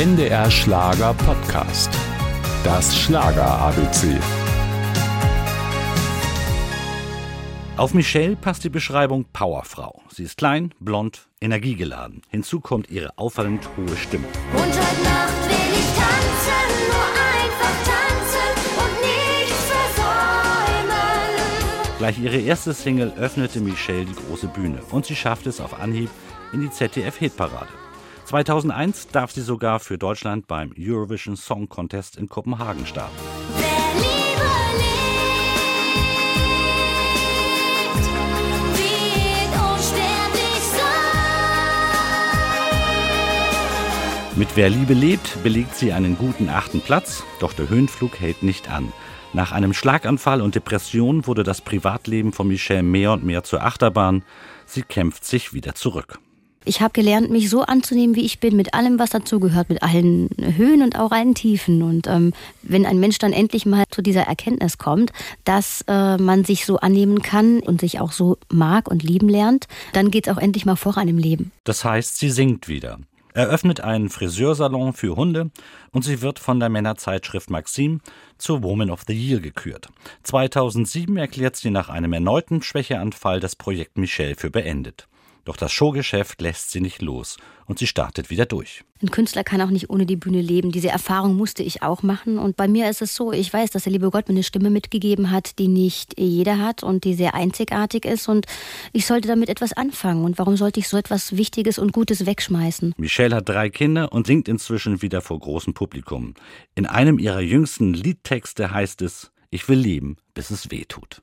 NDR Schlager Podcast. Das Schlager ABC. Auf Michelle passt die Beschreibung Powerfrau. Sie ist klein, blond, energiegeladen. Hinzu kommt ihre auffallend hohe Stimme. Und heute Nacht will ich tanzen, nur einfach tanzen und nichts versäumen. Gleich ihre erste Single öffnete Michelle die große Bühne und sie schaffte es auf Anhieb in die ZDF-Hitparade. 2001 darf sie sogar für Deutschland beim Eurovision Song Contest in Kopenhagen starten. Mit Wer Liebe lebt belegt sie einen guten achten Platz, doch der Höhenflug hält nicht an. Nach einem Schlaganfall und Depression wurde das Privatleben von Michelle mehr und mehr zur Achterbahn. Sie kämpft sich wieder zurück. Ich habe gelernt, mich so anzunehmen, wie ich bin, mit allem, was dazugehört, mit allen Höhen und auch allen Tiefen. Und ähm, wenn ein Mensch dann endlich mal zu dieser Erkenntnis kommt, dass äh, man sich so annehmen kann und sich auch so mag und lieben lernt, dann geht es auch endlich mal voran im Leben. Das heißt, sie singt wieder. Eröffnet einen Friseursalon für Hunde und sie wird von der Männerzeitschrift Maxim zur Woman of the Year gekürt. 2007 erklärt sie nach einem erneuten Schwächeanfall das Projekt Michelle für beendet. Doch das Showgeschäft lässt sie nicht los und sie startet wieder durch. Ein Künstler kann auch nicht ohne die Bühne leben. Diese Erfahrung musste ich auch machen. Und bei mir ist es so, ich weiß, dass der liebe Gott mir eine Stimme mitgegeben hat, die nicht jeder hat und die sehr einzigartig ist. Und ich sollte damit etwas anfangen. Und warum sollte ich so etwas Wichtiges und Gutes wegschmeißen? Michelle hat drei Kinder und singt inzwischen wieder vor großem Publikum. In einem ihrer jüngsten Liedtexte heißt es, ich will leben, bis es weh tut.